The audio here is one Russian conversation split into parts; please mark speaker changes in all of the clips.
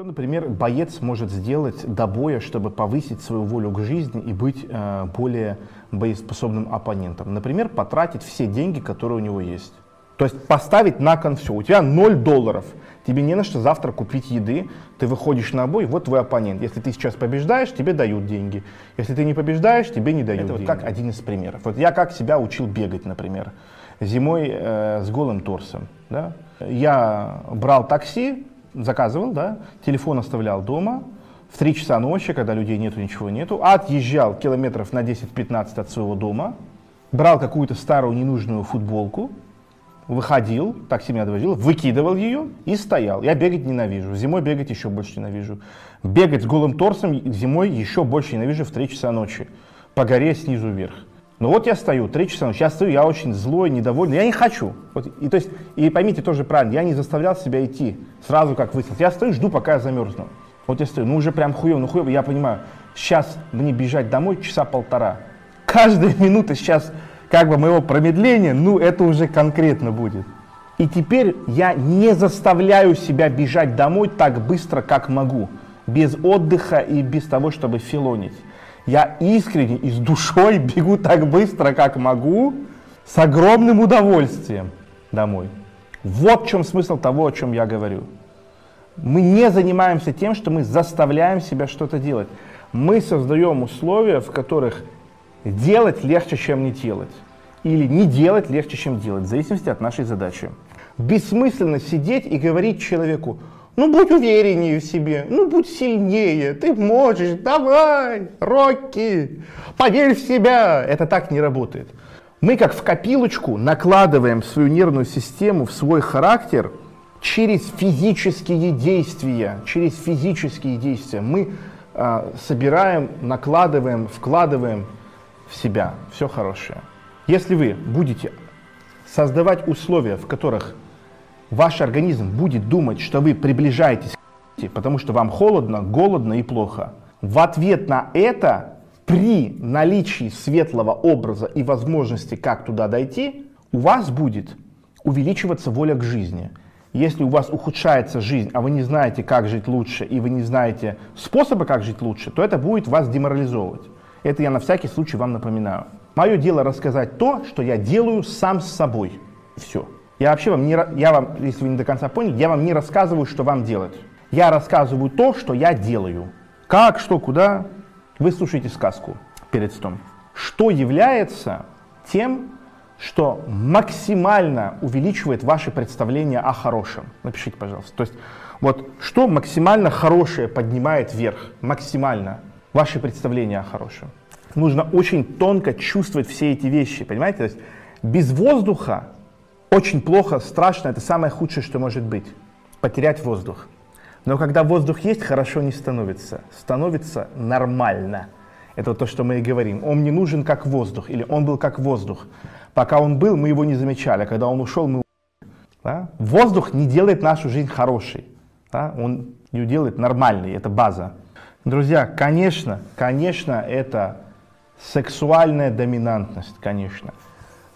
Speaker 1: Что, например, боец может сделать до боя, чтобы повысить свою волю к жизни и быть э, более боеспособным оппонентом? Например, потратить все деньги, которые у него есть. То есть поставить на кон все. У тебя 0 долларов. Тебе не на что завтра купить еды. Ты выходишь на бой, вот твой оппонент. Если ты сейчас побеждаешь, тебе дают деньги. Если ты не побеждаешь, тебе не дают Это деньги. вот как один из примеров. Вот я как себя учил бегать, например. Зимой э, с голым торсом. Да? Я брал такси, заказывал, да, телефон оставлял дома, в 3 часа ночи, когда людей нету, ничего нету, отъезжал километров на 10-15 от своего дома, брал какую-то старую ненужную футболку, выходил, такси меня довозил, выкидывал ее и стоял. Я бегать ненавижу. Зимой бегать еще больше ненавижу. Бегать с голым торсом зимой еще больше ненавижу в 3 часа ночи. По горе снизу вверх. Ну вот я стою, 3 часа ночи, я стою, я очень злой, недовольный, я не хочу. Вот, и, то есть, и поймите тоже правильно, я не заставлял себя идти сразу, как выяснилось. Я стою, жду, пока я замерзну. Вот я стою, ну уже прям хуево, ну хуево, я понимаю, сейчас мне бежать домой часа полтора. Каждая минута сейчас как бы моего промедления, ну это уже конкретно будет. И теперь я не заставляю себя бежать домой так быстро, как могу, без отдыха и без того, чтобы филонить. Я искренне и с душой бегу так быстро, как могу, с огромным удовольствием домой. Вот в чем смысл того, о чем я говорю. Мы не занимаемся тем, что мы заставляем себя что-то делать. Мы создаем условия, в которых Делать легче, чем не делать. Или не делать легче, чем делать, в зависимости от нашей задачи. Бессмысленно сидеть и говорить человеку, ну будь увереннее в себе, ну будь сильнее, ты можешь, давай, Рокки, поверь в себя. Это так не работает. Мы как в копилочку накладываем свою нервную систему в свой характер через физические действия, через физические действия. Мы э, собираем, накладываем, вкладываем в себя все хорошее. Если вы будете создавать условия, в которых ваш организм будет думать, что вы приближаетесь к потому что вам холодно, голодно и плохо, в ответ на это, при наличии светлого образа и возможности, как туда дойти, у вас будет увеличиваться воля к жизни. Если у вас ухудшается жизнь, а вы не знаете, как жить лучше, и вы не знаете способа, как жить лучше, то это будет вас деморализовывать. Это я на всякий случай вам напоминаю. Мое дело рассказать то, что я делаю сам с собой. Все. Я вообще вам не, я вам, если вы не до конца поняли, я вам не рассказываю, что вам делать. Я рассказываю то, что я делаю. Как, что, куда. Вы слушаете сказку перед сном. Что является тем, что максимально увеличивает ваше представление о хорошем? Напишите, пожалуйста. То есть, вот что максимально хорошее поднимает вверх? Максимально ваши представления о хорошем. Нужно очень тонко чувствовать все эти вещи, понимаете? То есть без воздуха очень плохо, страшно, это самое худшее, что может быть. Потерять воздух. Но когда воздух есть, хорошо не становится. Становится нормально. Это то, что мы и говорим. Он не нужен как воздух, или он был как воздух. Пока он был, мы его не замечали, а когда он ушел, мы да? Воздух не делает нашу жизнь хорошей. Да? Он ее делает нормальной, это база. Друзья, конечно, конечно, это сексуальная доминантность, конечно.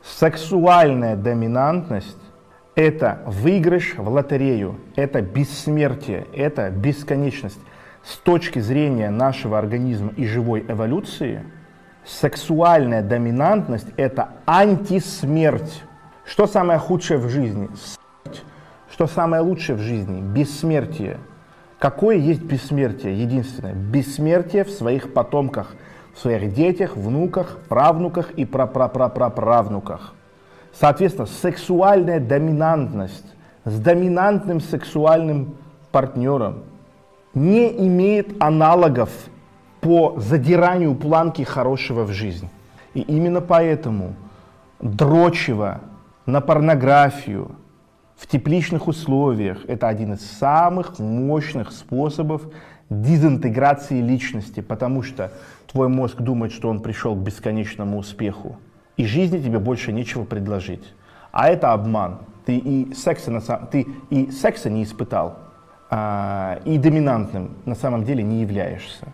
Speaker 1: Сексуальная доминантность – это выигрыш в лотерею, это бессмертие, это бесконечность. С точки зрения нашего организма и живой эволюции, сексуальная доминантность – это антисмерть. Что самое худшее в жизни? Смерть. Что самое лучшее в жизни? Бессмертие. Какое есть бессмертие? Единственное. Бессмертие в своих потомках, в своих детях, внуках, правнуках и прапрапрапраправнуках. Соответственно, сексуальная доминантность с доминантным сексуальным партнером не имеет аналогов по задиранию планки хорошего в жизнь. И именно поэтому дрочево на порнографию, в тепличных условиях это один из самых мощных способов дезинтеграции личности, потому что твой мозг думает, что он пришел к бесконечному успеху, и жизни тебе больше нечего предложить. А это обман. Ты и секса, на самом, ты и секса не испытал, а, и доминантным на самом деле не являешься.